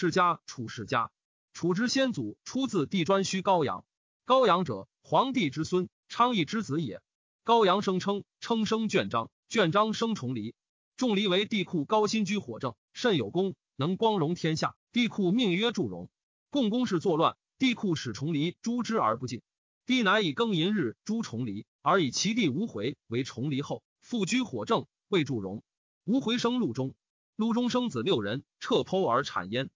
世家楚世家。楚之先祖出自地专须高阳，高阳者皇帝之孙，昌邑之子也。高阳生称称生卷章，卷章生重黎。仲离为帝库高辛居火正，甚有功，能光荣天下。帝库命曰祝融。共工事作乱，帝库使重黎诛之而不尽。帝乃以庚寅日诛重黎，而以其弟无回为重黎后，复居火正，为祝融。无回生陆中，陆中生子六人，彻剖而产焉。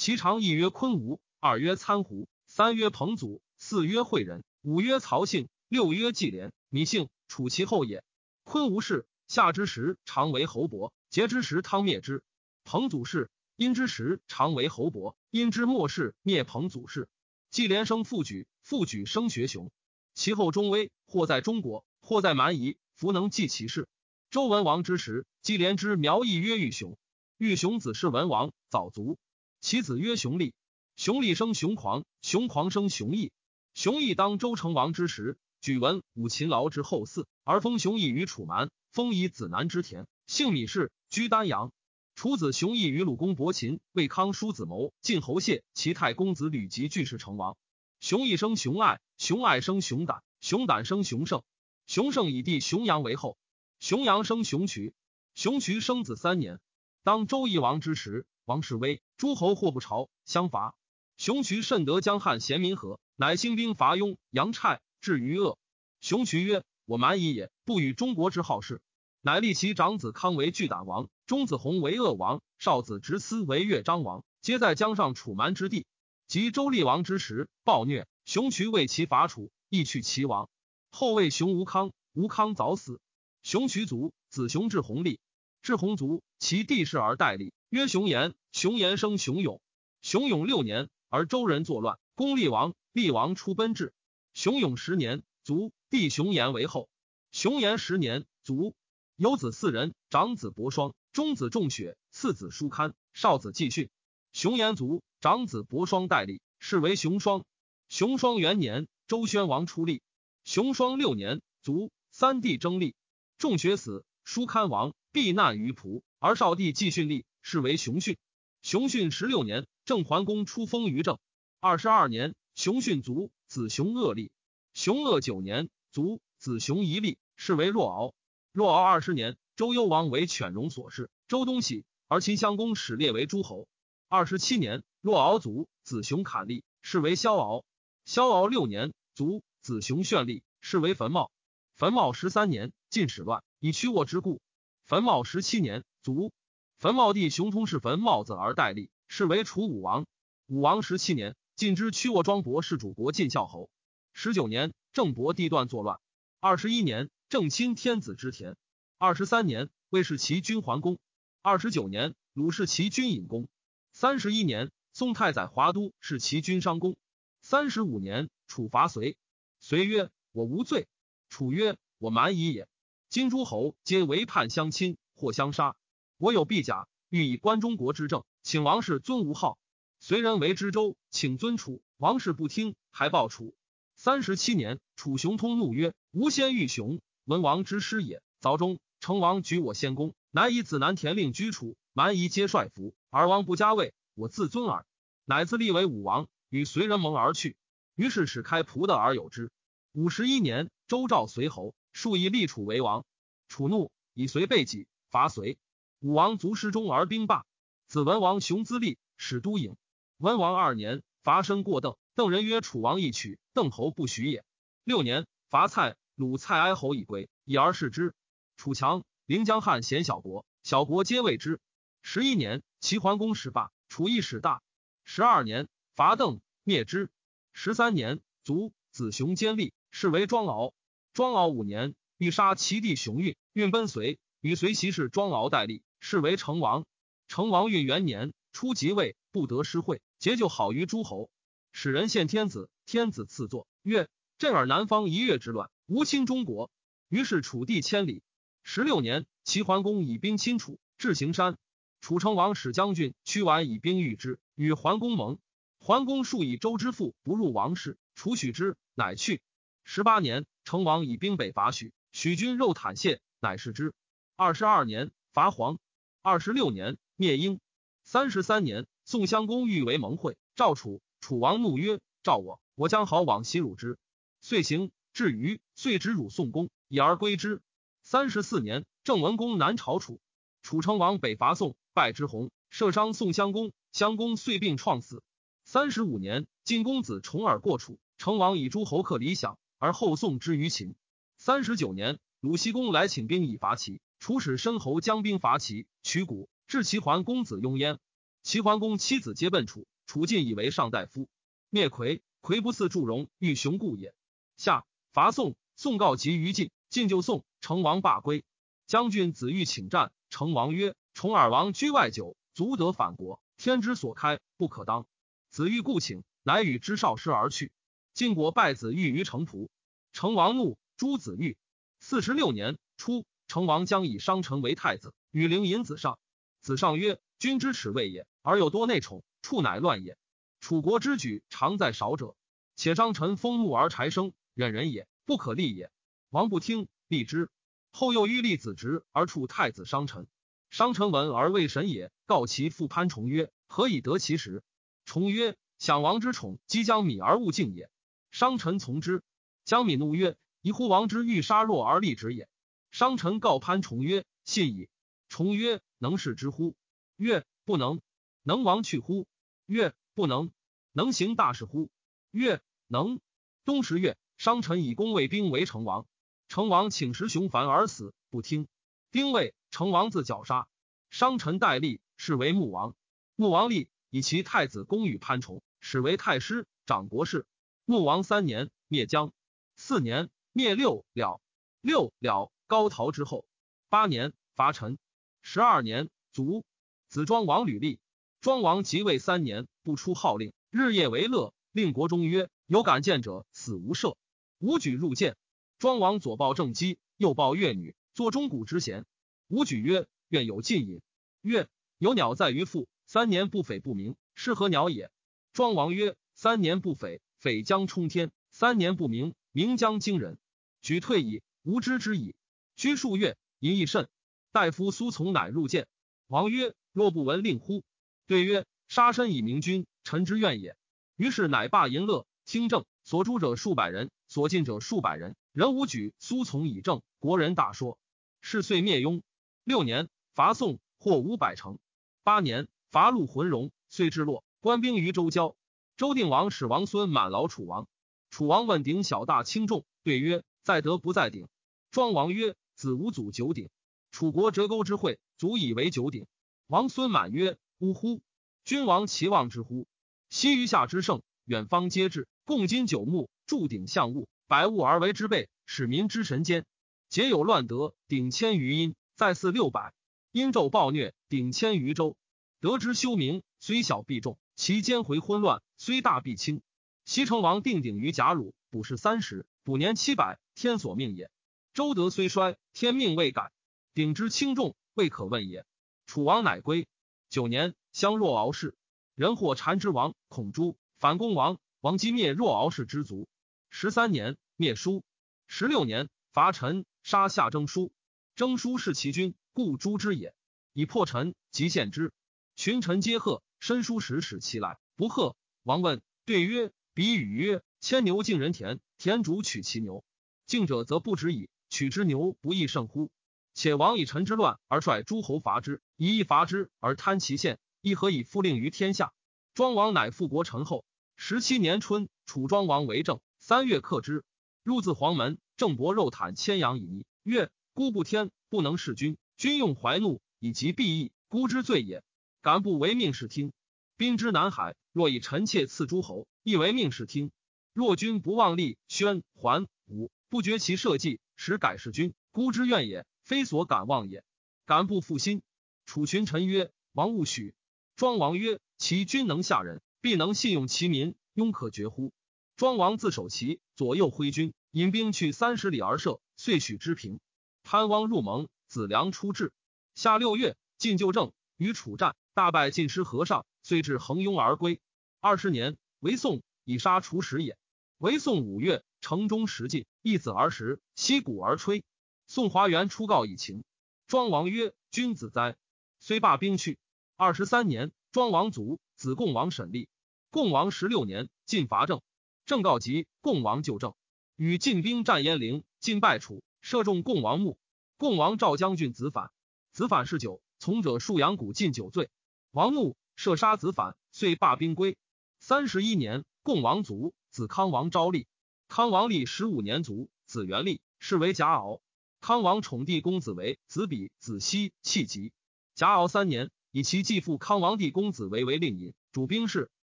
其长一曰昆吾，二曰参胡，三曰彭祖，四曰惠人，五曰曹姓，六曰季连。米姓，楚其后也。昆吾氏。夏之时，常为侯伯；桀之时，汤灭之。彭祖氏，殷之时，常为侯伯；殷之末世，灭彭祖氏。季连生父举，父举生学雄。其后中威，或在中国，或在蛮夷，弗能继其事。周文王之时，季连之苗裔曰玉雄。玉雄子是文王，早卒。其子曰熊立。熊立生熊狂，熊狂生熊毅。熊毅当周成王之时，举文武勤劳之后嗣，而封熊毅于楚蛮。封以子南之田，姓米氏，居丹阳。楚子熊毅与鲁公伯禽、魏康叔子谋晋侯谢齐太公子吕吉俱是成王。熊毅生熊爱，熊爱生熊胆，熊胆生熊胜。熊胜以弟熊阳为后。熊阳生熊渠，熊渠生子三年。当周懿王之时，王世威诸侯或不朝相伐。熊渠甚得江汉贤民和，乃兴兵伐雍、杨蔡，至于鄂。熊渠曰。我蛮夷也，不与中国之好事，乃立其长子康为巨胆王，中子弘为鄂王，少子直思为越章王，皆在江上楚蛮之地。及周厉王之时，暴虐，熊渠为其伐楚，亦去其王。后为熊吴康，吴康早死，熊渠卒，子熊至弘立，至弘卒，其弟氏而代立，曰熊延。熊延生熊勇，熊勇六年，而周人作乱，攻厉王，厉王出奔至。熊勇十年，卒。弟熊延为后，熊延十年卒，有子四人，长子伯双，中子仲雪，次子叔堪，少子季训。熊延卒，长子伯双代立，是为熊双。熊双元年，周宣王出立。熊双六年卒，三弟争立，仲雪死，叔堪亡，避难于蒲，而少弟季训立，是为熊训。熊训十六年，郑桓公出封于郑。二十二年，熊训卒，子熊恶立。熊恶九年。卒，子熊一立，是为若敖。若敖二十年，周幽王为犬戎所弑，周东喜，而秦襄公始列为诸侯。二十七年，若敖卒，子熊砍立，是为萧敖。萧敖六年，卒，子熊炫立，是为坟茂。坟茂十三年，晋始乱，以屈沃之故。坟茂十七年，卒，坟茂地雄通是坟茂子而代立，是为楚武王。武王十七年，晋之屈沃庄伯是主国晋孝侯。十九年。郑伯地段作乱，二十一年，郑亲天子之田；二十三年，魏氏齐君桓公；二十九年，鲁氏齐君隐公；三十一年，宋太宰华都是齐君商公；三十五年，楚伐隋，隋曰：“我无罪。”楚曰：“我蛮夷也。今诸侯皆为叛相亲，或相杀。我有必甲，欲以观中国之政，请王室尊吴号。隋人为知州，请尊楚，王室不听，还报楚。”三十七年，楚雄通怒曰：“吾先遇雄，文王之师也。早中，成王举我先公，乃以子南田令居楚，蛮夷皆率服，而王不加位，我自尊耳。乃自立为武王，与随人盟而去。于是始开蒲的而有之。五十一年，周赵随侯，数以立楚为王。楚怒，以随背己，伐随。武王卒师中而兵罢。子文王雄资立，使都郢。文王二年，伐申过邓。邓人曰：“楚王一取，邓侯不许也。”六年，伐蔡，鲁蔡哀侯以归，以而视之。楚强，临江汉贤小国，小国皆畏之。十一年，齐桓公始罢，楚亦始大。十二年，伐邓，灭之。十三年，卒，子熊坚立，是为庄敖。庄敖五年，欲杀其弟熊运，运奔随，与随袭氏庄敖代立，是为成王。成王运元年，初即位，不得失会，结就好于诸侯。使人献天子，天子赐作曰：“震尔南方一月之乱，无侵中国。”于是楚地千里。十六年，齐桓公以兵侵楚，至行山。楚成王使将军屈完以兵御之，与桓公盟。桓公数以周之父不入王室，楚许之，乃去。十八年，成王以兵北伐许，许军肉袒谢，乃是之。二十二年，伐黄。二十六年，灭殷。三十三年，宋襄公欲为盟会，赵楚。楚王怒曰：“召我，我将好往袭汝之。”遂行。至于，遂止辱宋公，以而归之。三十四年，郑文公南朝楚，楚成王北伐宋，败之洪，射伤宋襄公，襄公遂病创死。三十五年，晋公子重耳过楚，成王以诸侯克理想，而后宋之于秦。三十九年，鲁僖公来请兵以伐齐，楚使申侯将兵伐齐，取谷，至齐桓公子雍焉。齐桓公妻子皆奔楚，楚晋以为上大夫。灭魁，魁不似祝融，欲雄故也。下。伐宋，宋告急于晋，晋就宋，成王罢归。将军子欲请战，成王曰：“重耳王居外久，足得反国，天之所开，不可当。”子欲故请，乃与之少师而去。晋国败子欲于城濮，成王怒，诛子欲。四十六年初，成王将以商臣为太子，与陵尹子上。子上曰：“君之耻位也，而有多内宠，处乃乱也。楚国之举，常在少者。且商臣封牧而柴生。”忍人也，不可立也。王不听，立之。后又欲立子侄而处太子商臣。商臣闻而为神也，告其父潘崇曰：“何以得其时？”崇曰：“享王之宠，即将米而勿敬也。”商臣从之。将米怒曰：“宜乎王之欲杀弱而立之也。”商臣告潘崇曰：“信矣。”崇曰：“能事之乎？”曰：“不能。”能王去乎？曰：“不能。”能行大事乎？曰：“能。”冬十月。商臣以公卫兵为成王，成王请食熊凡而死，不听。丁未，成王自绞杀。商臣代立，是为穆王。穆王立，以其太子公与潘崇，始为太师，掌国事。穆王三年，灭姜。四年，灭六了。六了，高陶之后。八年，伐陈。十二年，卒。子庄王履立。庄王即位三年，不出号令，日夜为乐，令国中曰：有敢谏者，死无赦。武举入见，庄王左抱正姬，右抱越女，坐钟鼓之弦。武举曰：“愿有近饮。”曰：“有鸟在于腹，三年不匪不鸣，是何鸟也？”庄王曰：“三年不匪，匪将冲天；三年不鸣，鸣将惊人。举退矣，无知之矣。”居数月，淫亦甚。大夫苏从乃入见。王曰：“若不闻令乎？”对曰：“杀身以明君，臣之愿也。”于是乃罢淫乐，听政。所诛者数百人，所进者数百人。人无举，苏从以正。国人大说。是岁灭雍。六年，伐宋，获五百城。八年，伐陆浑戎，遂至洛，官兵于周郊。周定王使王孙满劳楚王。楚王问鼎小大轻重，对曰：在德不在鼎。庄王曰：子无祖九鼎。楚国折钩之会，足以为九鼎。王孙满曰：呜呼！君王其望之乎？西于下之盛，远方皆至。共金九牧，铸鼎象物，百物而为之备，使民之神间。皆有乱德，鼎千余阴，在祀六百。阴纣暴虐，鼎千余周。得之修明，虽小必重；其间回昏乱，虽大必轻。西成王定鼎于贾鲁，卜世三十，卜年七百，天所命也。周德虽衰，天命未改。鼎之轻重，未可问也。楚王乃归。九年，相若敖氏，人或禅之王，孔朱反攻王。王击灭若敖氏之族，十三年灭叔，十六年伐陈，杀夏征舒。征舒是其君，故诛之也。以破陈，即献之。群臣皆贺。申叔时使其来，不贺。王问，对曰：“比语曰：牵牛敬人田，田主取其牛，敬者则不止矣。取之牛不亦胜乎？且王以臣之乱而率诸侯伐之，以义伐之而贪其县，亦何以复令于天下？庄王乃复国臣后。十七年春，楚庄王为政。三月克之，入自黄门。郑伯肉袒千阳以逆，曰：“孤不天，不能弑君。君用怀怒，以及必义，孤之罪也。敢不为命是听？兵之南海，若以臣妾赐诸侯，亦为命是听。若君不忘立宣桓武，不绝其社稷，使改弑君，孤之怨也，非所敢忘也。敢不负心？”楚群臣曰：“王勿许。”庄王曰：“其君能下人。”必能信用其民，庸可绝乎？庄王自守其左右挥军，引兵去三十里而射，遂许之平。潘汪入盟，子良出至。夏六月，晋就政，与楚战，大败晋师和尚，遂至横雍而归。二十年，为宋以杀楚使也。为宋五月，城中食尽，一子而食，息鼓而吹。宋华元出告以秦。庄王曰：“君子哉！”虽罢兵去。二十三年，庄王卒，子贡王审立。贡王十六年，晋伐郑。郑告急，贡王就郑，与晋兵战鄢陵，晋败楚，射中贡王墓。贡王赵将军子反，子反嗜酒，从者戍阳谷，尽酒醉。王怒，射杀子反，遂罢兵归。三十一年，贡王卒，子康王昭立。康王立十五年卒，子元立，是为贾敖。康王宠弟公子为子比、子熙，弃疾。贾敖三年，以其继父康王弟公子为为令尹，主兵事。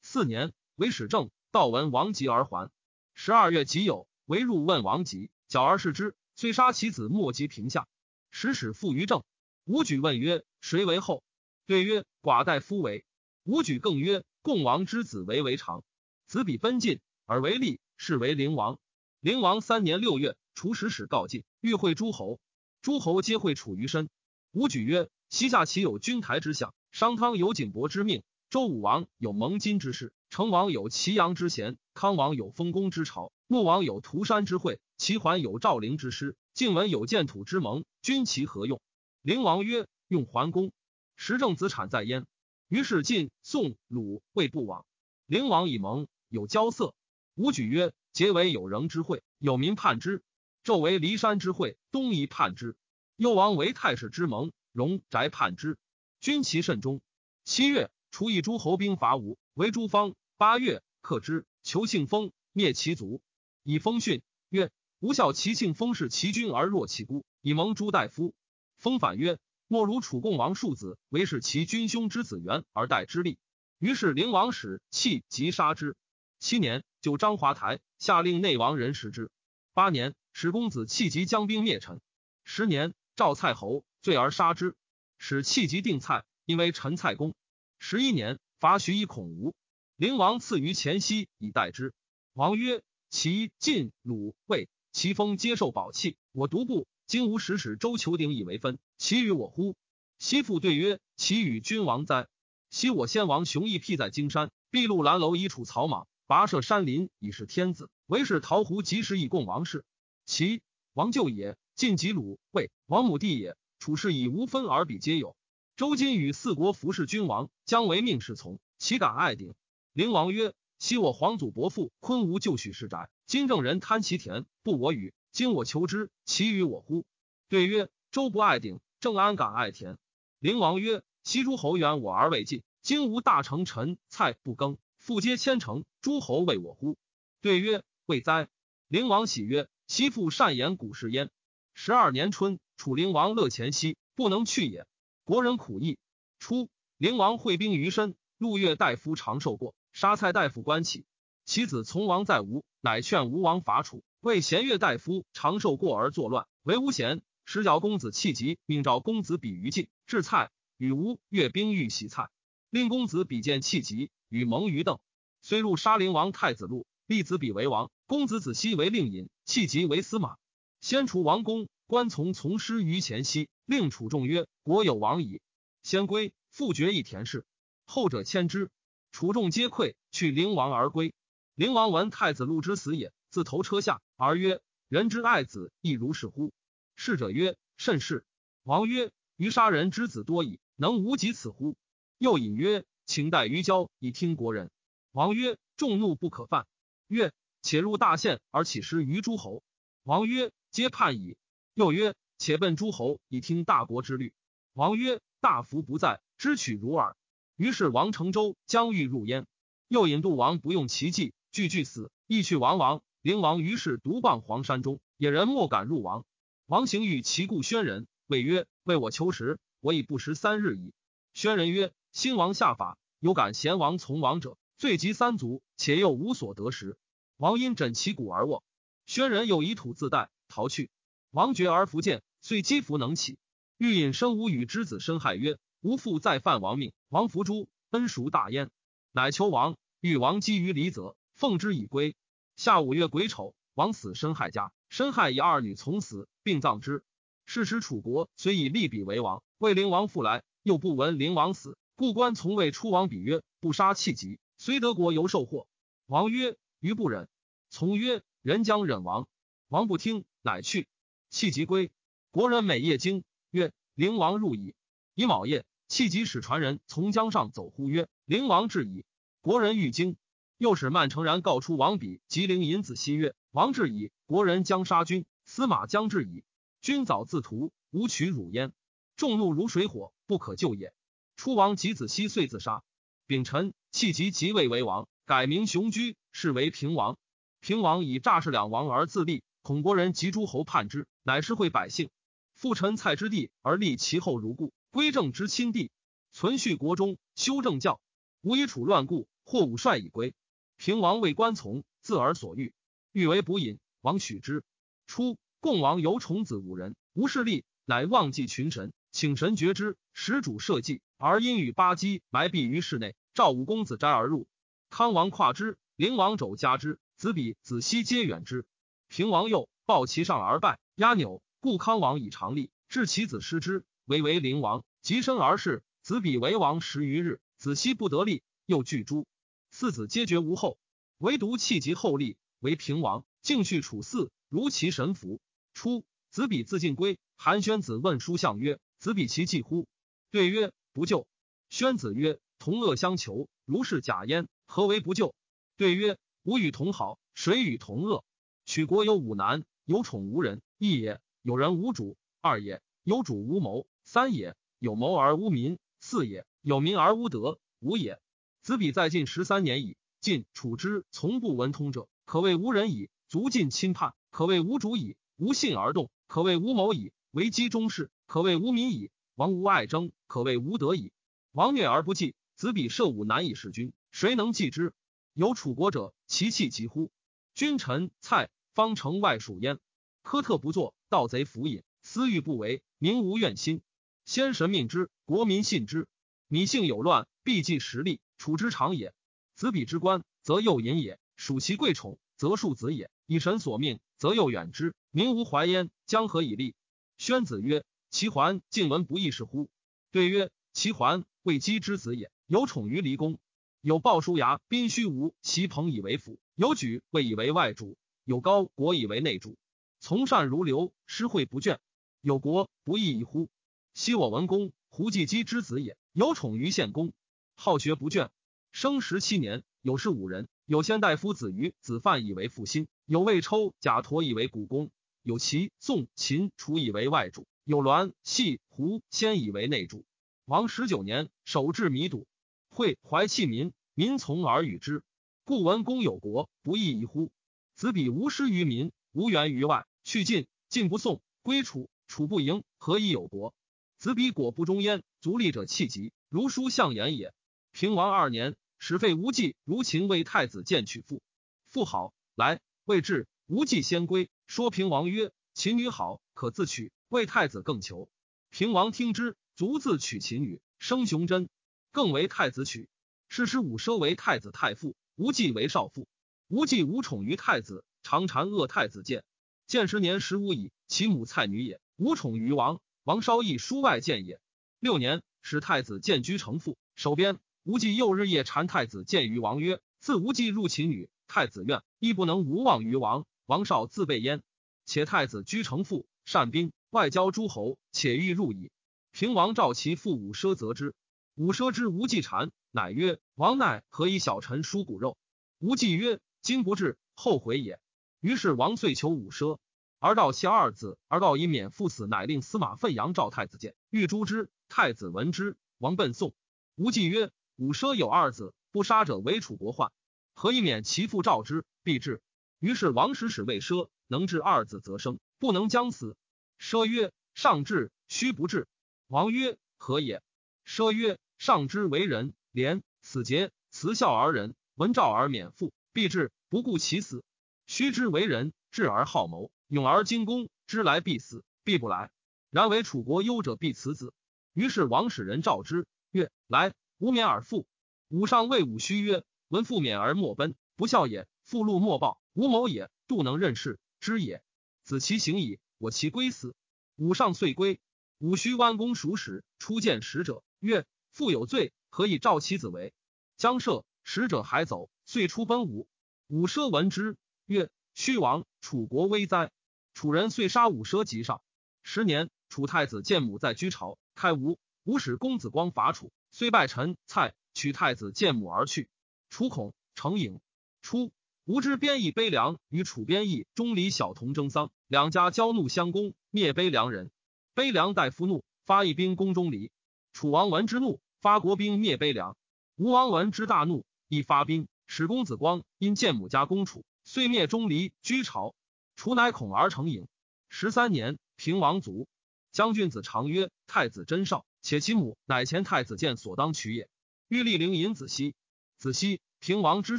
四年，为使政。道闻王吉而还。十二月己酉，为入问王吉，矫而视之，虽杀其子，莫及平下。使使复于政。吴举问曰：“谁为后？”对曰：“寡大夫为。”吴举更曰：“共王之子为为长。”子比奔进，而为立，是为灵王。灵王三年六月，除使使告晋，欲会诸侯。诸侯皆会处于身。吴举曰：“西夏岂有君台之相？商汤有景伯之命，周武王有蒙金之事。”成王有祁阳之贤，康王有丰功之朝，穆王有涂山之会，齐桓有赵灵之师，晋文有建土之盟，君其何用？灵王曰：用桓公。时政子产在焉。于是晋、宋、鲁、魏不往。灵王以盟，有交色。吴举曰：结为有仍之会，有民叛之。纣为骊山之会，东夷叛之。幽王为太史之盟，戎翟叛之。君其甚忠。七月，除以诸侯兵伐吴，为诸方。八月，克之，求庆封，灭其族，以封训曰：“吾效其庆封是其君而弱其孤，以蒙诸大夫。”封反曰：“莫如楚共王庶子，为是其君兄之子元而待之立。”于是灵王使弃即杀之。七年，就张华台，下令内王人食之。八年，使公子弃疾将兵灭陈。十年，赵蔡侯罪而杀之，使弃疾定蔡，因为陈蔡公。十一年，伐徐以恐吴。灵王赐于前夕以待之。王曰：“齐、晋、鲁、魏，齐封接受宝器，我独不。今吾使使周求鼎以为分，其与我乎？”西父对曰：“其与君王哉？昔我先王雄毅辟在荆山，筚路蓝楼以处草莽，跋涉山林以示天子。唯是桃胡及时以供王室。其王舅也，晋及鲁、魏王母弟也。处事以无分而比皆有。周今与四国服侍君王，将为命是从，岂敢爱鼎？”灵王曰：“昔我皇祖伯父昆吾就许世宅，今正人贪其田，不我与。今我求之，其与我乎？”对曰：“周不爱鼎，正安敢爱田？”灵王曰：“昔诸侯远我而未尽，今吾大成臣蔡不耕，复皆千城，诸侯为我乎？”对曰：“未哉！”灵王喜曰：“昔父善言古事焉。”十二年春，楚灵王乐前夕，不能去也。国人苦役。初，灵王会兵于身，陆越大夫长寿过。杀蔡大夫关起，其子从王在吴，乃劝吴王伐楚。为贤越大夫长寿过而作乱，为吴贤。使角公子弃疾，命召公子比于晋，至蔡，与吴越兵欲袭蔡，令公子比见弃疾，与蒙于邓。虽入杀灵王太子路，立子比为王，公子子熙为令尹，弃疾为司马。先除王公，官从从师于前夕，令楚众曰：“国有王矣。”先归，复决一田氏，后者迁之。楚众皆溃，去灵王而归。灵王闻太子路之死也，自投车下，而曰：“人之爱子，亦如是乎？”逝者曰：“甚是。”王曰：“余杀人之子多矣，能无及此乎？”又引曰：“请待于郊以听国人。”王曰：“众怒不可犯。”曰：“且入大县而起师于诸侯。”王曰：“皆叛矣。”又曰：“且奔诸侯以听大国之律。”王曰：“大福不在，知取如耳。”于是王成周将欲入燕，又引渡王不用其计，句句死，亦去王王。灵王于是独傍黄山中，野人莫敢入王。王行欲其故宣人，谓曰：“为我求食，我已不食三日矣。”宣人曰：“新王下法，有感贤王从王者，罪及三族，且又无所得食。”王因枕其骨而卧。宣人又以土自带，逃去。王绝而弗见，遂击服能起。欲引申无与之子申害曰。吾父再犯王命，王弗诛，恩孰大焉？乃求王。欲王基于离泽，奉之以归。夏五月癸丑，王死，申害家。申害以二女从死，并葬之。是时楚国虽以利比为王，魏灵王复来，又不闻灵王死，故官从未出王比曰：“不杀弃疾，虽德国犹受祸。”王曰：“余不忍。”从曰：“人将忍王。”王不听，乃去。弃疾归，国人每夜惊曰：“灵王入矣。”以卯夜。弃疾使传人从江上走呼？曰：灵王至矣。国人欲惊。又使曼成然告出王比吉灵尹子西曰：王至矣，国人将杀君，司马将至矣。君早自屠，吾取汝焉。众怒如水火，不可救也。出王及子西遂自杀。丙辰，弃疾即位为王，改名雄居，是为平王。平王以诈事两王而自立，恐国人及诸侯叛之，乃是会百姓。复陈蔡之地而立其后如故，归正之亲弟，存续国中，修正教，无以处乱故，或武帅以归。平王为官从，自而所欲，欲为补饮，王许之。初，共王由宠子五人，无势力，乃忘记群神，请神绝之。始主社稷，而因与八姬埋蔽于室内。赵武公子斋而入，康王跨之，灵王肘加之，子比、子西皆远之。平王又抱其上而拜，压纽。故康王以常立，致其子失之，为为灵王。及身而逝，子比为王十余日，子西不得立，又拒诸。四子皆绝无后，唯独弃疾后立为平王，竟续处嗣，如其神符。初，子比自尽归，韩宣子问书相曰：“子比其继乎？”对曰：“不救。”宣子曰：“同恶相求，如是假焉，何为不救？”对曰：“吾与同好，谁与同恶？取国有五难：有宠无人，一也；有人无主，二也；有主无谋，三也；有谋而无民，四也；有民而无德，五也。”子比在晋十三年矣，晋楚之从不闻通者，可谓无人矣；足尽亲叛，可谓无主矣；无信而动，可谓无谋矣；为机中事，可谓无民矣；王无爱争，可谓无德矣。王虐而不济，子比射武难以弑君，谁能继之？有楚国者，其气急乎？君臣蔡方城外属焉。苛特不作，盗贼服也，私欲不为，民无怨心。先神命之，国民信之。米性有乱，必计实力。处之常也，子比之官，则又隐也；属其贵宠，则庶子也。以神所命，则又远之。民无怀焉，将何以立？宣子曰：“其桓晋闻不义是乎？”对曰：“其桓未姬之子也，有宠于离宫。有鲍叔牙、宾虚无，其朋以为辅；有举谓以为外主；有高国以为内主。从善如流，施惠不倦。有国不义矣乎？昔我文公，胡季姬之子也，有宠于献公。”好学不倦，生十七年，有士五人。有先大夫子瑜、子范以为父心；有魏抽、贾佗以为股肱；有齐、宋、秦、楚以为外主；有栾、系、胡、先以为内助。王十九年，守制弥堵，会怀弃民，民从而与之。故文公有国，不义矣乎？子比无失于民，无援于外，去晋，晋不送，归楚，楚不迎，何以有国？子比果不忠焉，足利者弃疾，如书相言也。平王二年，使废无忌，如秦为太子见娶妇。妇好，来未至，无忌先归。说平王曰：“秦女好，可自取。为太子更求。”平王听之，卒自取秦女，生雄贞，更为太子娶。是时武奢为太子太傅，无忌为少傅。无忌无宠于太子，常谗恶太子建。建十年十五矣，其母蔡女也，无宠于王。王稍邑书外见也。六年，使太子建居城父，守边。无忌又日夜缠太子见于王曰：“自无忌入秦女，太子愿亦不能无望于王。王少自备焉。且太子居城父，善兵，外交诸侯，且欲入矣。平王召其父武奢责之。武奢之无忌谗，乃曰：王乃何以小臣疏骨肉？无忌曰：今不至，后悔也。于是王遂求武奢，而道其二子，而告以免父死，乃令司马奋阳召太子见，欲诛之。太子闻之，王奔送。无忌曰。武奢有二子，不杀者为楚国患，何以免其父召之，必至。于是王使使谓奢，能治二子则生，不能将死。奢曰：上至，须不至。王曰：何也？奢曰：上之为人廉死节，慈孝而仁，闻召而免父，必至，不顾其死。须之为人智而好谋，勇而精攻，知来必死，必不来。然为楚国忧者，必辞子。于是王使人召之，曰：来。无免而复。武上谓武须曰：“闻父免而莫奔，不孝也；父禄莫报，无谋也。度能任事，知也。子其行矣，我其归死。”武上遂归。武须弯弓属使，初见使者，曰：“父有罪，何以召其子为？”将赦，使者还走，遂出奔武。武奢闻之，曰：“虚王，楚国危哉！”楚人遂杀武奢，及上。十年，楚太子见母在居巢，开吴。吴使公子光伐楚，虽败陈蔡，取太子建母而去。楚恐，成影。初，吴之边邑悲凉与楚边邑钟离小童争丧，两家交怒相攻，灭悲凉人。悲凉大夫怒，发一兵攻钟离。楚王闻之怒，发国兵灭悲凉。吴王闻之大怒，亦发兵。使公子光因见母家攻楚，遂灭钟离，居巢。楚乃恐而成营。十三年，平王卒。将军子常曰：“太子真少，且其母乃前太子建所当取也。”欲立陵尹子熙。子熙平王之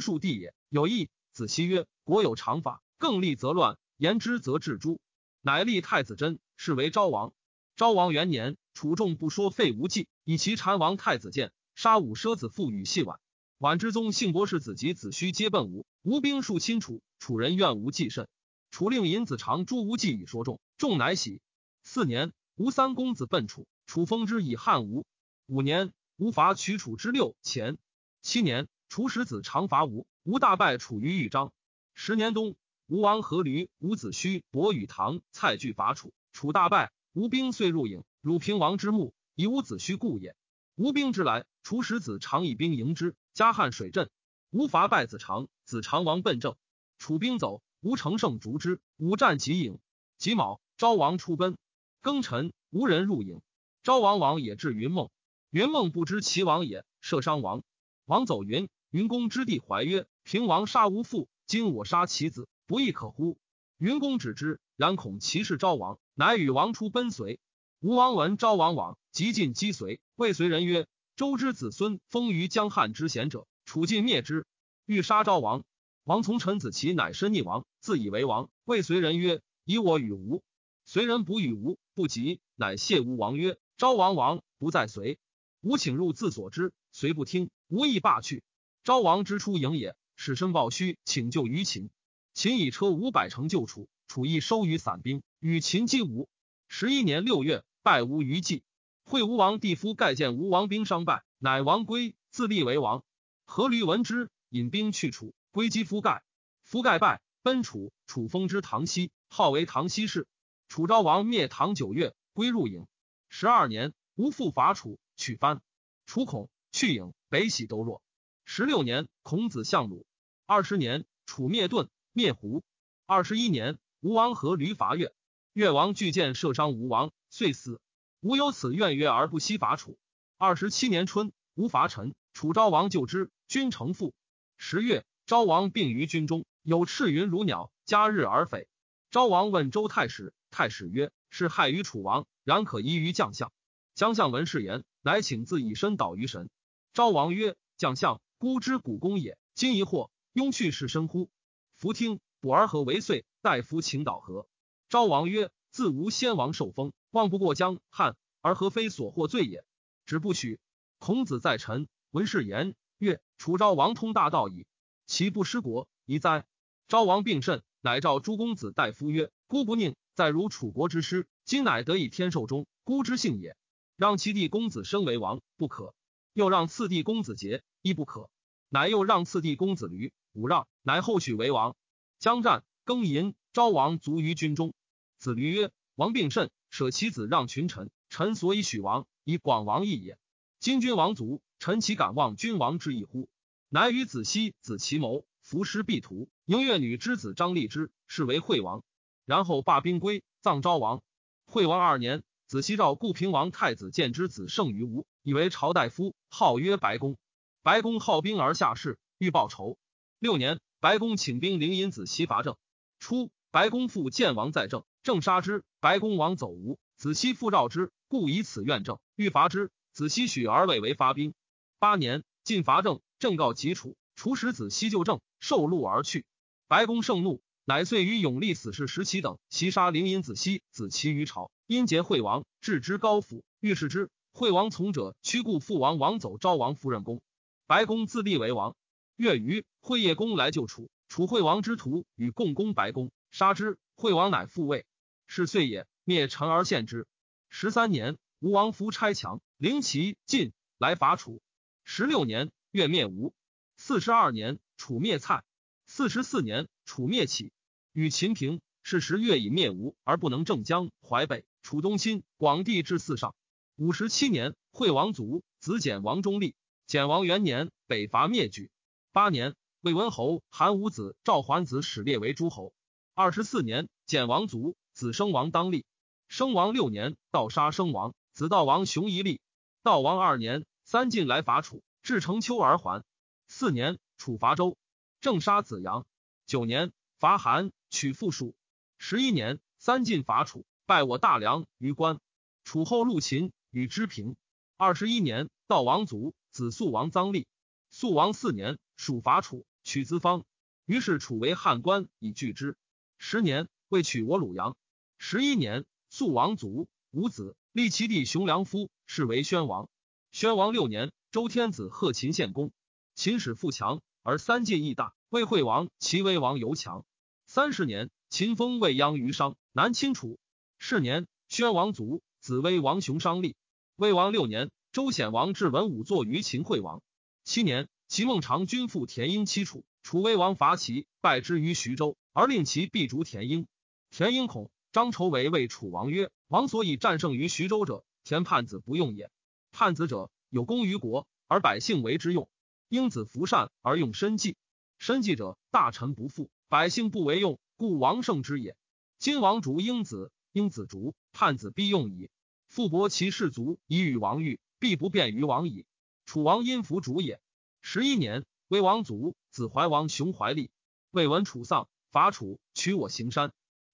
庶弟也，有意。子熙曰：“国有常法，更立则乱，言之则治诛。”乃立太子真，是为昭王。昭王元年，楚众不说废吴忌，以其禅王太子建，杀武奢子父与细婉。婉之宗幸伯氏子及子虚皆奔吴，吴兵数侵楚，楚人怨吴忌甚。楚令尹子长诛吴忌以说众，众乃喜。四年。吴三公子奔楚，楚封之以汉吴。五年，吴伐取楚之六前。七年，楚使子长伐吴，吴大败楚于豫章。十年冬，吴王阖闾、伍子胥、伯与唐、蔡拒伐楚，楚大败，吴兵遂入郢，汝平王之墓，以伍子胥故也。吴兵之来，楚使子长以兵迎之，加汉水镇。吴伐败子长，子长王奔郑，楚兵走，吴乘胜逐之，吴战及郢。己卯，昭王出奔。庚辰，无人入营。昭王王也至云梦，云梦不知其王也，射伤王。王走云，云公之弟怀曰：“平王杀无父，今我杀其子，不亦可乎？”云公止之，然恐其是昭王，乃与王出奔随。吴王闻昭王往，即进击随。谓随人曰：“周之子孙封于江汉之贤者，楚尽灭之，欲杀昭王。王从臣子其乃身逆王，自以为王。谓随人曰：‘以我与吴。’随人不与吴。”不及，乃谢吴王曰：“昭王王不在随，吾请入自所之。”随不听，吾亦罢去。昭王之出营也，使申报虚请救于秦。秦以车五百乘救楚，楚亦收于散兵，与秦击吴。十一年六月，败吴于济。惠吴王弟夫盖见吴王兵伤败，乃王归，自立为王。阖闾闻之，引兵去楚，归击夫盖。夫盖败，奔楚，楚封之唐西，号为唐西氏。楚昭王灭唐九月，归入郢。十二年，吴复伐楚，取藩。楚恐，去郢，北喜都弱。十六年，孔子相鲁。二十年，楚灭顿，灭胡。二十一年，吴王阖闾伐越，越王巨剑射伤吴王，遂死。吴有此怨曰而不惜伐楚。二十七年春，吴伐陈，楚昭王救之，君成父。十月，昭王病于军中，有赤云如鸟，加日而匪。昭王问周太史。太史曰：“是害于楚王，然可疑于将相。”将相闻是言，乃请自以身导于神。昭王曰：“将相，孤之古公也。今疑惑，庸去是生乎？”弗听，卜而何为遂？大夫请导何？昭王曰：“自无先王受封，望不过江汉，而何非所获罪也？只不许。”孔子在臣，闻是言，曰：“楚昭王通大道矣，其不失国，宜哉？”昭王病甚，乃召诸公子大夫曰：“孤不宁。”在如楚国之师，今乃得以天寿中，孤之幸也。让其弟公子申为王，不可；又让次弟公子杰，亦不可。乃又让次弟公子驴，武让，乃后许为王。将战，庚寅，昭王卒于军中。子驴曰：“王病甚，舍其子让群臣。臣所以许王，以广王义也。今君王卒，臣岂敢忘君王之意乎？”乃与子熙、子其谋，伏尸必图。宁越女之子张立之，是为惠王。然后罢兵归，葬昭王。惠王二年，子熙召故平王太子建之子胜于吴，以为朝大夫，号曰白公。白公号兵而下士，欲报仇。六年，白公请兵临尹子西伐郑。初，白公复建王在郑，郑杀之。白公王走吴，子西复召之，故以此怨郑，欲伐之。子西许而未为发兵。八年，晋伐郑，郑告急楚，楚使子西救郑，受禄而去。白公盛怒。乃遂与永历死士石齐等袭杀灵隐子熙、子齐于朝，因结惠王，置之高府，欲弑之。惠王从者屈故父王王走昭王夫人宫，白公自立为王。月余，惠业公来救楚，楚惠王之徒与共攻白公，杀之。惠王乃复位，是岁也，灭陈而献之。十三年，吴王夫差强、灵齐晋来伐楚。十六年，越灭吴。四十二年，楚灭蔡。四十四年，楚灭齐，与秦平。是时，越已灭吴，而不能正江淮北。楚东侵，广地至四上。五十七年，惠王卒，子简王中立。简王元年，北伐灭举。八年，魏文侯韩武子赵桓子始列为诸侯。二十四年，简王卒，子生王当立。生王六年，盗杀生王，子道王熊一立。道王二年，三晋来伐楚，至成丘而还。四年，楚伐周，正杀子阳。九年，伐韩，取复数。十一年，三晋伐楚，败我大梁于关。楚后入秦，与之平。二十一年，悼王族，子肃王臧立。肃王四年，蜀伐楚，取资方。于是楚为汉官，以拒之。十年，未取我鲁阳。十一年，肃王卒，无子，立其弟熊良夫，是为宣王。宣王六年，周天子贺秦献公。秦始富强，而三晋亦大。魏惠王，齐威王尤强。三十年，秦封未鞅于商，南侵楚。是年。宣王卒，子威王雄商立。魏王六年，周显王至文武坐于秦惠王。七年，齐孟尝君父田婴欺楚，楚威王伐齐，败之于徐州，而令其必逐田婴。田婴恐，张筹为谓楚王曰：“王所以战胜于徐州者，田叛子不用也。叛子者有功于国，而百姓为之用；婴子服善而用身计，身计者大臣不附，百姓不为用，故王胜之也。今王逐婴子。”应子逐，叛子必用矣。复伯其士卒以与王御，必不便于王矣。楚王因服主也。十一年，为王卒，子怀王熊怀立。魏闻楚丧，伐楚，取我行山。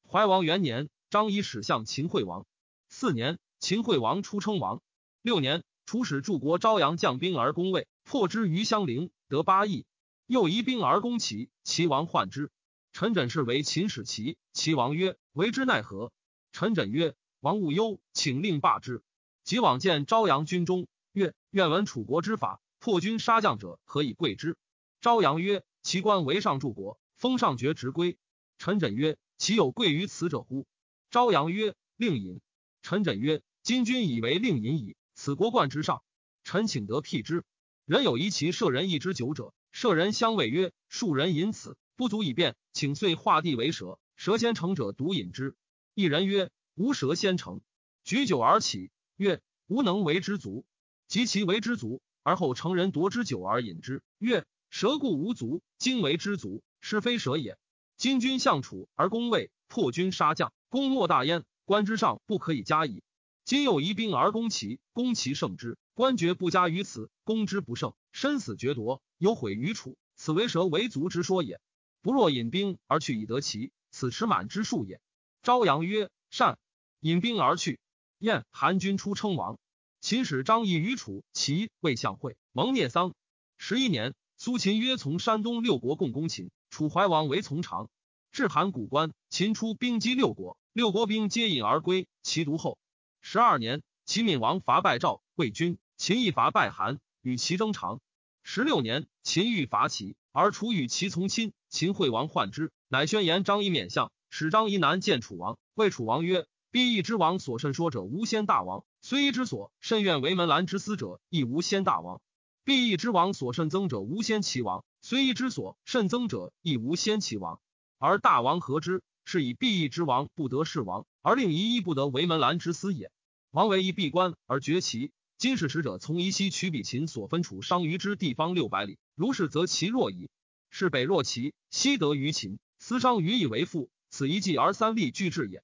怀王元年，张仪使向秦惠王。四年，秦惠王出称王。六年，楚使柱国昭阳将兵而攻魏，破之于襄陵，得八邑。又移兵而攻齐，齐王患之。陈轸是为秦使齐，齐王曰：“为之奈何？”陈轸曰：“王勿忧，请令罢之。”即往见昭阳军中，曰：“愿闻楚国之法，破军杀将者，何以贵之？”昭阳曰：“其官为上柱国，封上爵直归。”陈轸曰：“其有贵于此者乎？”昭阳曰：“令尹。”陈轸曰：“今君以为令尹矣，此国冠之上。”臣请得辟之。人有疑其舍人一之酒者，舍人相谓曰：“庶人饮此，不足以辩，请遂画地为蛇，蛇先成者独饮之。”一人曰：“吾蛇先成。”举酒而起，曰：“吾能为之足。”及其为之足，而后成人夺之酒而饮之，曰：“蛇故无足，今为之足，是非蛇也。”今君相楚而攻魏，破军杀将，攻莫大焉。官之上不可以加矣。今又移兵而攻齐，攻其胜之，官爵不加于此，攻之不胜，身死决夺，有毁于楚。此为蛇为足之说也。不若引兵而去以得齐，此持满之术也。昭阳曰：“善。”引兵而去。燕韩军出称王。秦使张仪于楚、齐魏相会，蒙聂桑。十一年，苏秦约从山东六国共攻秦，楚怀王为从长。至函谷关，秦出兵击六国，六国兵皆引而归，齐独后。十二年，齐闵王伐败赵，魏军，秦亦伐败韩，与齐争长。十六年，秦欲伐齐，而楚与齐从亲，秦惠王患之，乃宣言张仪免相。使张仪南见楚王，谓楚王曰：“必义之王所甚说者，无先大王；虽一之所甚愿为门兰之司者，亦无先大王。必义之王所甚增者，无先齐王；虽一之所甚增者，亦无先齐王。而大王何之？是以必义之王不得是王，而令夷一不得为门兰之司也。王为一闭关而绝齐，今使使者从夷西取比秦所分楚商于之地方六百里，如是则其弱矣。是北若齐，西得于秦，思商于以为父。”此一计而三立俱至也。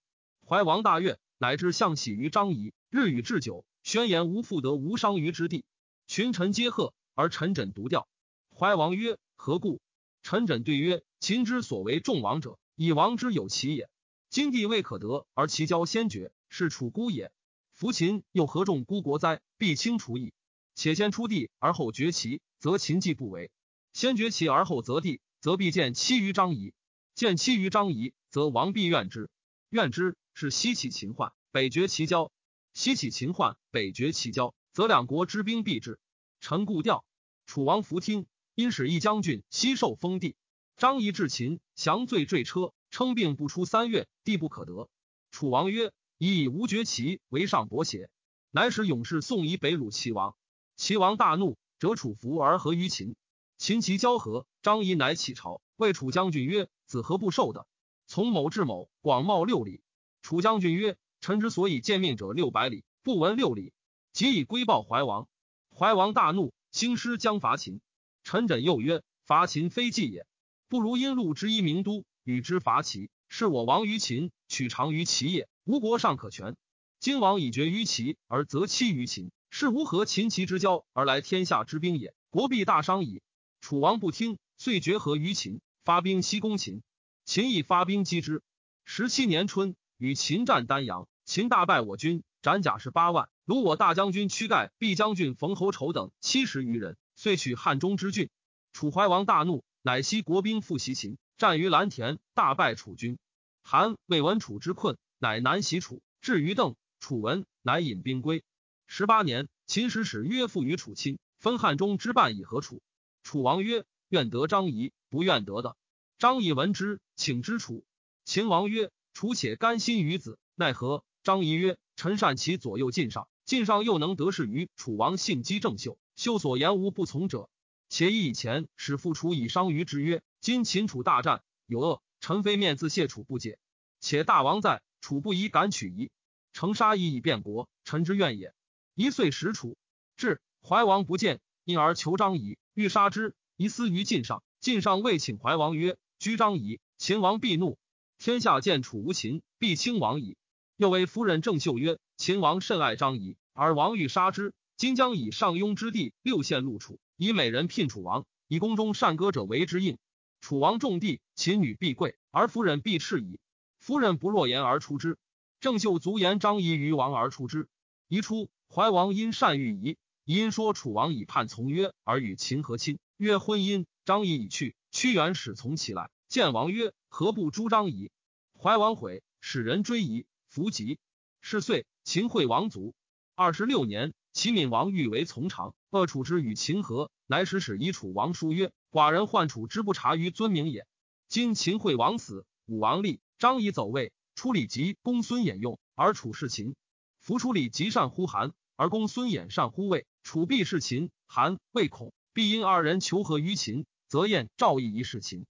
怀王大悦，乃至向喜于张仪，日与置酒，宣言无复得无伤于之地。群臣皆贺，而陈轸独调。怀王曰：“何故？”陈轸对曰：“秦之所为众王者，以王之有其也。今地未可得，而其交先绝，是楚孤也。夫秦又何众孤国哉？必清除矣。且先出地而后绝齐，则秦既不为；先绝齐而后择地，则必见欺于张仪。见欺于张仪。”则王必怨之，怨之是西起秦患，北绝其交；西起秦患，北绝其交，则两国之兵必至。臣故调。楚王弗听，因使一将军西受封地。张仪至秦，降罪坠车，称病不出三月，地不可得。楚王曰：“以以无绝齐为上伯邪？”乃使勇士送以北虏齐王。齐王大怒，折楚服而合于秦。秦齐交合，张仪乃起朝，谓楚将军曰：“子何不受的？”从某至某，广袤六里。楚将军曰：“臣之所以见命者六百里，不闻六里。即以归报怀王。怀王大怒，兴师将伐秦。陈轸又曰：“伐秦非计也，不如因路之一名都，与之伐齐。是我亡于秦，取长于齐也。吴国尚可全。今王以绝于齐，而择妻于秦，是无和秦齐之交而来天下之兵也。国必大伤矣。”楚王不听，遂绝和于秦，发兵西攻秦。秦亦发兵击之。十七年春，与秦战丹阳，秦大败我军，斩甲士八万，虏我大将军屈盖、毕将军冯侯丑等七十余人。遂取汉中之郡，楚怀王大怒，乃悉国兵复袭秦，战于蓝田，大败楚军。韩未闻楚之困，乃南袭楚，至于邓，楚闻，乃引兵归。十八年，秦使使约复于楚亲，分汉中之半以和楚。楚王曰：“愿得张仪，不愿得的。”张仪闻之，请之楚。秦王曰：“楚且甘心于子，奈何？”张仪曰：“臣善其左右近上，近上又能得势于楚王，信机正秀。”秀所言无不从者，且以以前使父楚以伤于之曰：“今秦楚大战有恶，臣非面自谢楚不解。且大王在，楚不宜敢取夷，成杀夷以变国，臣之愿也。”一岁使楚至，怀王不见，因而求张仪，欲杀之，疑思于晋上。晋上未请怀王曰：“居张仪，秦王必怒。天下见楚无秦，必轻王矣。”又为夫人郑袖曰：“秦王甚爱张仪，而王欲杀之。”今将以上庸之地六县入楚，以美人聘楚王，以宫中善歌者为之应。楚王重地，秦女必贵，而夫人必斥矣。夫人不若言而出之。郑袖足言张仪于王而出之。宜出，怀王因善遇仪，因说楚王以叛从约，而与秦和亲。曰婚姻。张仪已去，屈原使从其来，见王曰：“何不诛张仪？”怀王悔，使人追仪，弗及。是岁，秦惠王卒。二十六年。齐闵王欲为从长，恶楚之与秦和，乃使使以楚王书曰：“寡人患楚之不察于尊名也。今秦惠王死，武王立，张仪走位，出礼及公孙衍用，而楚是秦。夫出礼及善乎韩，而公孙衍善乎魏，楚必是秦。韩、魏恐必因二人求和于秦，则燕、赵亦宜是秦。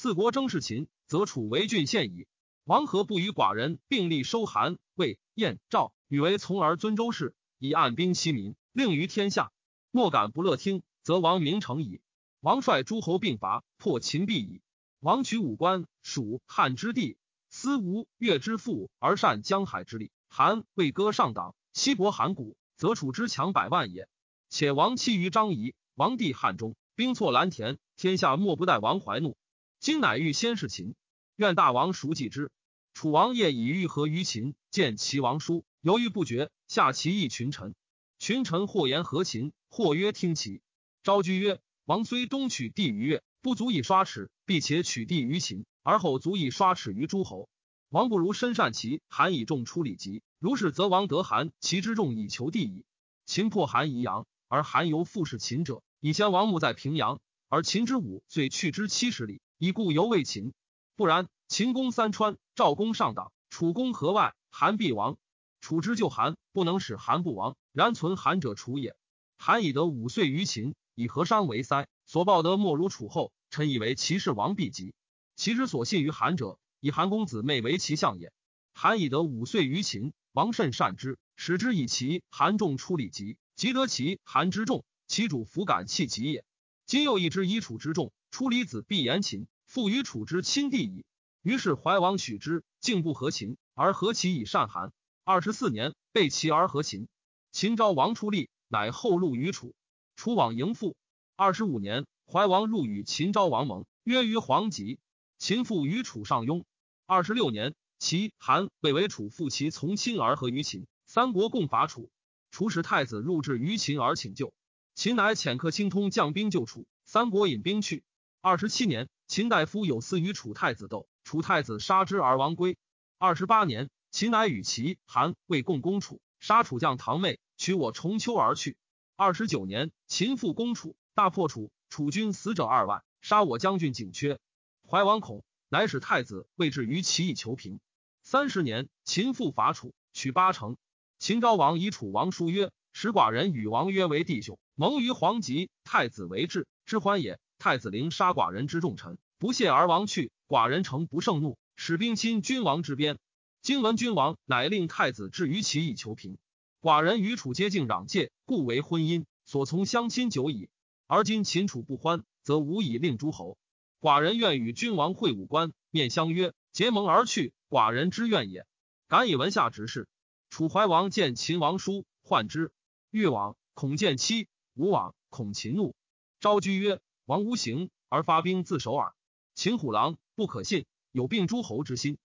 四国争是秦，则楚为郡县矣。王何不与寡人并立收韩、魏、燕、赵，与为从而尊周氏？”以按兵欺民，令于天下，莫敢不乐听，则王名成矣。王率诸侯并伐，破秦必矣。王取五关，蜀汉之地，思吴越之富，而善江海之利。韩魏割上党，西伯函谷，则楚之强百万也。且王期于张仪，王帝汉中，兵挫蓝田，天下莫不待王怀怒。今乃欲先事秦，愿大王熟记之。楚王夜以欲和于秦，见齐王书。犹豫不决，下其议群臣。群臣或言和秦，或曰听齐。昭居曰：“王虽东取地于越，不足以刷齿；必且取地于秦，而后足以刷齿于诸侯。王不如深善齐，韩以重出礼及。如是，则王得韩，齐之众以求地矣。秦破韩宜阳，而韩犹复是秦者。以前王墓在平阳，而秦之武遂去之七十里，以故犹未秦。不然，秦攻三川，赵攻上党，楚攻河外，韩必亡。”楚之救韩，不能使韩不亡，然存韩者楚也。韩以得五岁于秦，以河山为塞，所报德莫如楚后。臣以为齐氏王必及。齐之所信于韩者，以韩公子妹为其相也。韩以得五岁于秦，王甚善之，使之以齐韩众出礼疾，及得齐韩之众，其主弗敢弃疾也。今又一之以楚之众出离子，必言秦，复与楚之亲弟矣。于是怀王许之，竟不和秦，而和齐以善韩。二十四年，被齐而和秦。秦昭王出力，乃后入于楚。楚往迎父。二十五年，怀王入与秦昭王盟，约于黄棘。秦父与楚上庸。二十六年，齐、韩、魏为楚复齐从亲而和于秦。三国共伐楚。楚使太子入至于秦而请救。秦乃遣客轻通将兵救楚。三国引兵去。二十七年，秦大夫有司与楚太子斗，楚太子杀之而亡归。二十八年。秦乃与齐、韩、魏共攻楚，杀楚将唐妹，取我重丘而去。二十九年，秦复攻楚，大破楚，楚军死者二万，杀我将军景缺。怀王恐，乃使太子位置于齐以求平。三十年，秦复伐楚，取八城。秦昭王以楚王书曰：“使寡人与王约为弟兄，盟于黄棘。太子为质，之欢也。太子陵杀寡人之重臣，不谢而亡去。寡人诚不胜怒，使兵侵君王之边。”今闻君王乃令太子至于其以求平。寡人与楚皆敬攘界，故为婚姻，所从相亲久矣。而今秦楚不欢，则无以令诸侯。寡人愿与君王会武官，面相约，结盟而去。寡人之愿也。敢以闻下直事。楚怀王见秦王书，患之。欲往，恐见妻；无往，恐秦怒。昭居曰：“王无行而发兵自守耳。秦虎狼不可信，有并诸侯之心。”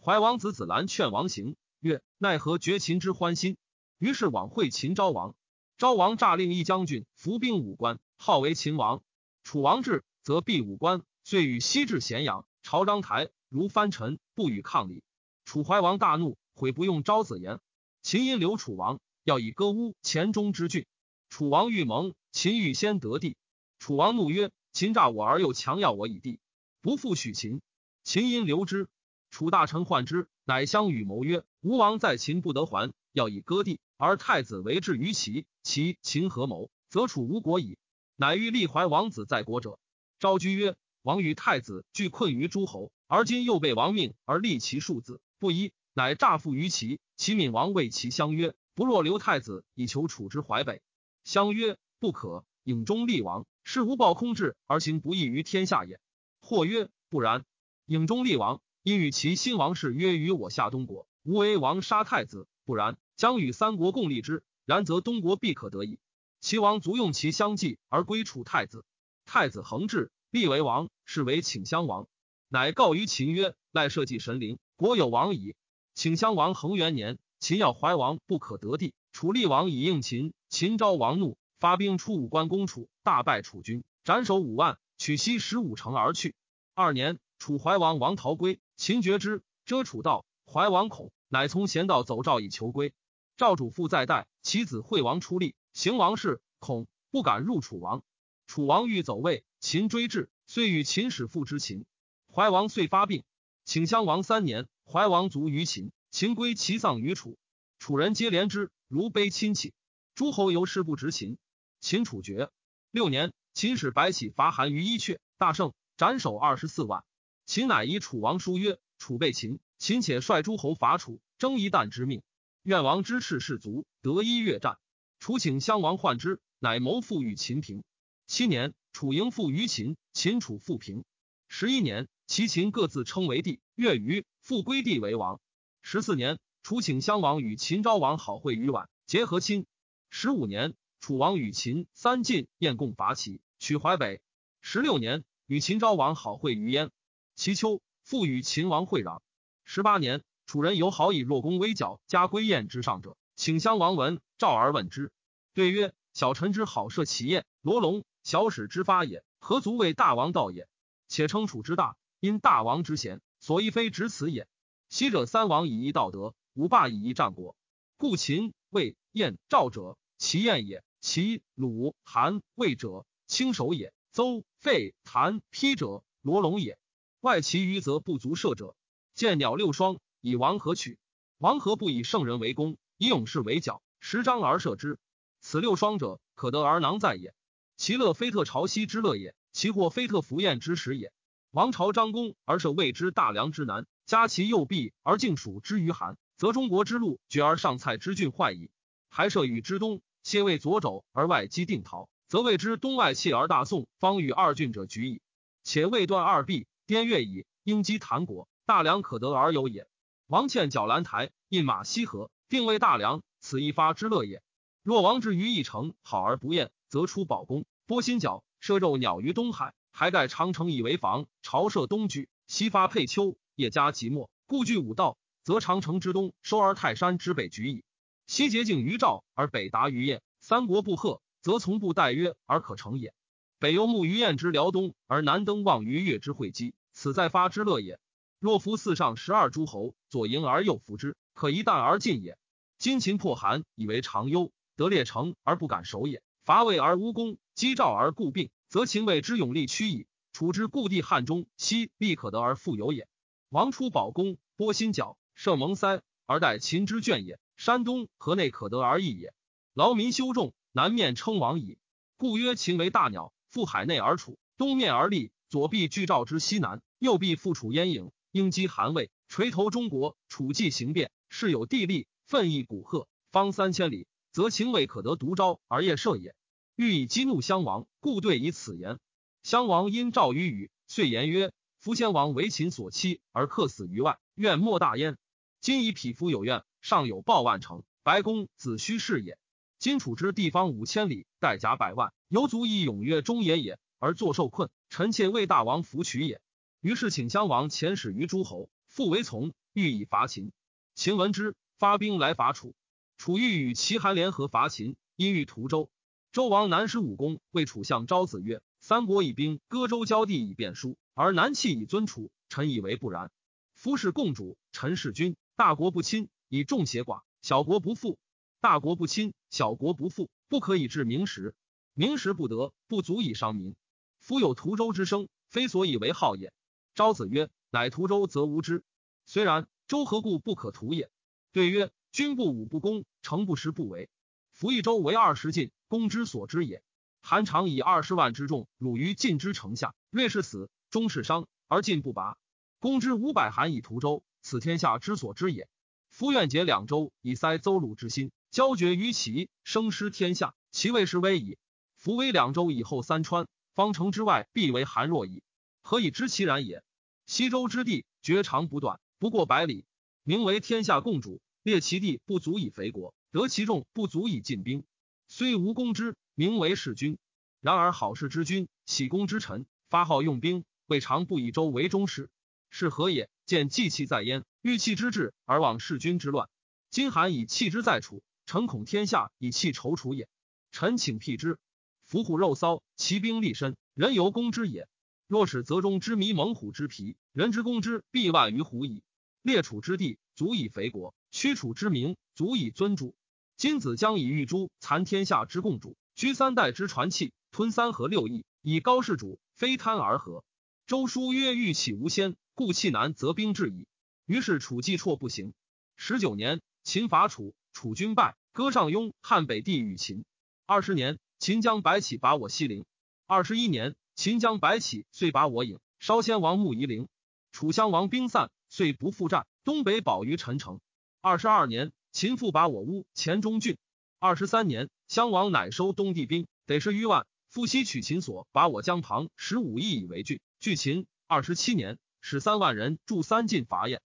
怀王子子兰劝王行，曰：“奈何绝秦之欢心？”于是往会秦昭王。昭王诈令一将军伏兵五关，号为秦王。楚王至，则闭五关。遂与西至咸阳，朝章台如藩臣，不与抗礼。楚怀王大怒，悔不用昭子言。秦因留楚王，要以割乌黔中之郡。楚王欲盟，秦欲先得地。楚王怒曰：“秦诈我而又强要我以地，不复许秦。”秦因留之。楚大臣患之，乃相与谋曰：“吴王在秦不得还，要以割地，而太子为质于齐。其秦合谋，则楚无国矣。乃欲立怀王子在国者。”昭居曰。王与太子俱困于诸侯，而今又被王命而立其庶子，不依，乃诈附于齐。齐闵王为其相约，不若留太子以求楚之淮北。相约不可，郢中立王，是无暴空志而行不义于天下也。或曰不然，影中立王，因与其新王室约于我下东国，吾为王杀太子，不然，将与三国共立之。然则东国必可得矣。齐王卒用其相继而归楚太子，太子恒志。立为王，是为请襄王，乃告于秦曰：“赖社稷神灵，国有王矣。”请襄王恒元年，秦要怀王，不可得地。楚厉王以应秦，秦昭王怒，发兵出武关攻楚，大败楚军，斩首五万，取西十五城而去。二年，楚怀王王逃归，秦绝之，遮楚道。怀王恐，乃从贤道走赵以求归。赵主父在代，其子惠王出力，行王事，恐不敢入楚王。楚王欲走位。秦追至，遂与秦使父之秦。怀王遂发病，请襄王三年。怀王卒于秦，秦归其丧于楚。楚人皆怜之，如悲亲戚。诸侯由是不执秦。秦楚绝六年，秦使白起伐韩于伊阙，大胜，斩首二十四万。秦乃以楚王书曰：“楚被秦，秦且率诸侯伐楚，争一旦之命。愿王之士士卒得一越战。楚请襄王患之，乃谋复与秦平。七年。”楚迎复于秦，秦楚复平。十一年，齐秦各自称为帝，越余复归帝为王。十四年，楚请襄王与秦昭王好会于宛，结和亲。十五年，楚王与秦三晋燕共伐齐，取淮北。十六年，与秦昭王好会于燕。齐秋，复与秦王会壤。十八年，楚人有好以若弓为角，加归燕之上者，请襄王闻召而问之，对曰：“小臣之好射其燕，罗龙。”小史之发也，何足为大王道也？且称楚之大，因大王之贤，所以非执此也。昔者三王以一道德，五霸以一战国，故秦、魏、燕、赵者，其燕也；齐、鲁、韩、魏者，轻守也；邹、费、谭、披者，罗龙也。外其余则不足射者。见鸟六双，以王何取？王何不以圣人为弓，以勇士为角，十张而射之？此六双者，可得而囊在也。其乐非特朝夕之乐也，其祸非特服宴之时也。王朝张公而设谓之大梁之南，加其右臂而敬蜀之于韩，则中国之路绝而上蔡之郡坏矣。还设与之东，先为左肘而外击定陶，则谓之东外弃而大宋方与二郡者举矣。且未断二臂，滇越矣，应击谭国，大梁可得而有也。王倩角兰台，印马西河，定位大梁，此一发之乐也。若王之于一城，好而不厌，则出宝宫。波心角射肉鸟于东海，还盖长城以为防。朝射东居，西发沛丘，夜加即墨，故据五道，则长城之东收而泰山之北举矣。西结境于赵，而北达于燕。三国不和，则从不待约而可成也。北游牧于燕之辽东，而南登望于越之会稽，此在发之乐也。若夫四上十二诸侯，左迎而右服之，可一旦而尽也。今秦破韩，以为长忧，得列城而不敢守也。伐魏而无功，击赵而固病，则秦魏之勇力屈矣。楚之故地汉中，西必可得而复有也。王出保公，波心角，射蒙塞，而待秦之眷也。山东河内可得而易也。劳民修众，南面称王矣。故曰秦为大鸟，覆海内而处，东面而立，左臂拒赵之西南，右臂复楚燕影，应击韩魏，垂头中国。楚既行变，是有地利，奋翼古贺。方三千里，则秦未可得独招而夜射也。欲以激怒襄王，故对以此言。襄王因赵于语，遂言曰：“夫先王为秦所欺，而客死于外，愿莫大焉。今以匹夫有怨，尚有报万城，白公子虚是也。今楚之地方五千里，带甲百万，犹足以勇越中野也，而坐受困，臣妾为大王扶取也。”于是请襄王遣使于诸侯，复为从，欲以伐秦。秦闻之，发兵来伐楚。楚欲与齐韩联合伐秦，因欲屠周。周王南师武功，谓楚相昭子曰：“三国以兵割周交地以便书，而南弃以尊楚。臣以为不然。夫是共主，臣是君。大国不亲，以众邪寡；小国不富，大国不亲，小国不富，不可以治明时。明时不得，不足以伤民。夫有屠周之声，非所以为号也。”昭子曰：“乃屠周，则无之。虽然，周何故不可屠也？”对曰：“君不武不攻，诚不食不为。服一周为二十进，攻之所知也。韩常以二十万之众辱于晋之城下，略是死，终是伤，而晋不拔。攻之五百韩以屠周，此天下之所知也。夫愿解两周，以塞邹鲁之心，交绝于齐，生失天下，其位是危矣。夫为两周以后，三川方城之外，必为韩若矣。”何以知其然也？西周之地绝长不断，不过百里，名为天下共主。列其地不足以肥国，得其众不足以进兵。虽无功之，名为弑君。然而好事之君，喜功之臣，发号用兵，未尝不以周为中师。是何也？见计气在焉，欲弃之志而忘弑君之乱。今韩以弃之在楚，臣恐天下以弃踌躇也。臣请辟之。伏虎肉骚，其兵力深，人犹攻之也。若使泽中之迷猛虎之皮，人之攻之必万于虎矣。列楚之地，足以肥国；屈楚之名，足以尊主。今子将以玉珠残天下之共主，居三代之传器，吞三河六邑，以高世主，非贪而合。周书曰：“欲起无先，故弃难则兵至矣。”于是楚计辍不行。十九年，秦伐楚，楚军败，割上庸，汉北地与秦。二十年，秦将白起拔我西陵。二十一年。秦将白起，遂拔我郢，稍先王墓夷陵。楚襄王兵散，遂不复战。东北保于陈城。二十二年，秦复拔我乌黔中郡。二十三年，襄王乃收东地兵，得十余万。复西取秦所，拔我江旁十五邑以为郡。据秦。二十七年，使三万人驻三晋伐燕，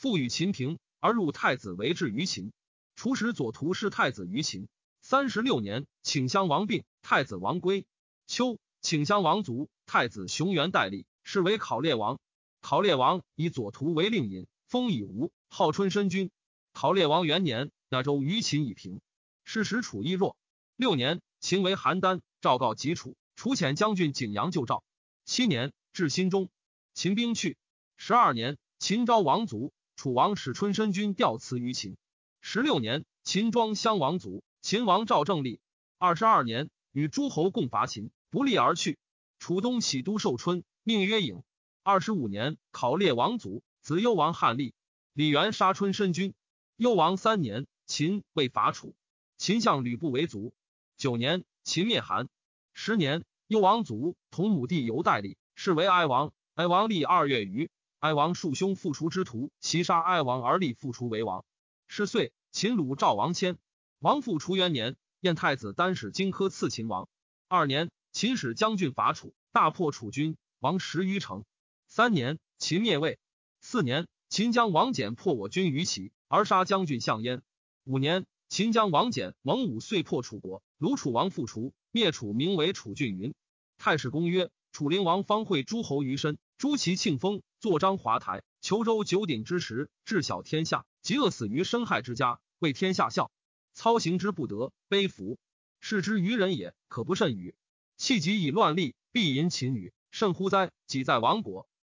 复与秦平，而入太子为质于秦。楚使左徒是太子于秦。三十六年，请襄王病，太子王归。秋。请襄王族，太子熊元代立，是为考烈王。考烈王以左徒为令尹，封以吴，号春申君。考烈王元年，那州于秦以平。是时楚亦弱。六年，秦为邯郸，诏告及楚，楚遣将军景阳救赵。七年，至新中，秦兵去。十二年，秦昭王卒，楚王使春申君调辞于秦。十六年，秦庄襄王族，秦王赵正立。二十二年，与诸侯共伐秦。不利而去。楚东起都寿春，命曰郢。二十五年，考烈王族，子幽王汉立。李元杀春申君。幽王三年，秦未伐楚。秦相吕不为族。九年，秦灭韩。十年，幽王族同母弟犹代立，是为哀王。哀王立二月余，哀王庶兄复除之徒袭杀哀王而立复除为王。是岁，秦鲁赵王迁。王复除元年，燕太子单使荆轲刺秦王。二年。秦使将军伐楚，大破楚军，亡十余城。三年，秦灭魏。四年，秦将王翦破我军于齐，而杀将军项燕。五年，秦将王翦蒙武遂破楚国，鲁楚王复除，灭楚，名为楚郡。云太史公曰：楚灵王方会诸侯于身，诸其庆丰，坐章华台，求周九鼎之时，治小天下，即饿死于生害之家，为天下笑。操行之不得，悲服。视之于人也，可不甚与。弃疾以乱立，必淫秦语，甚乎哉！己在亡国，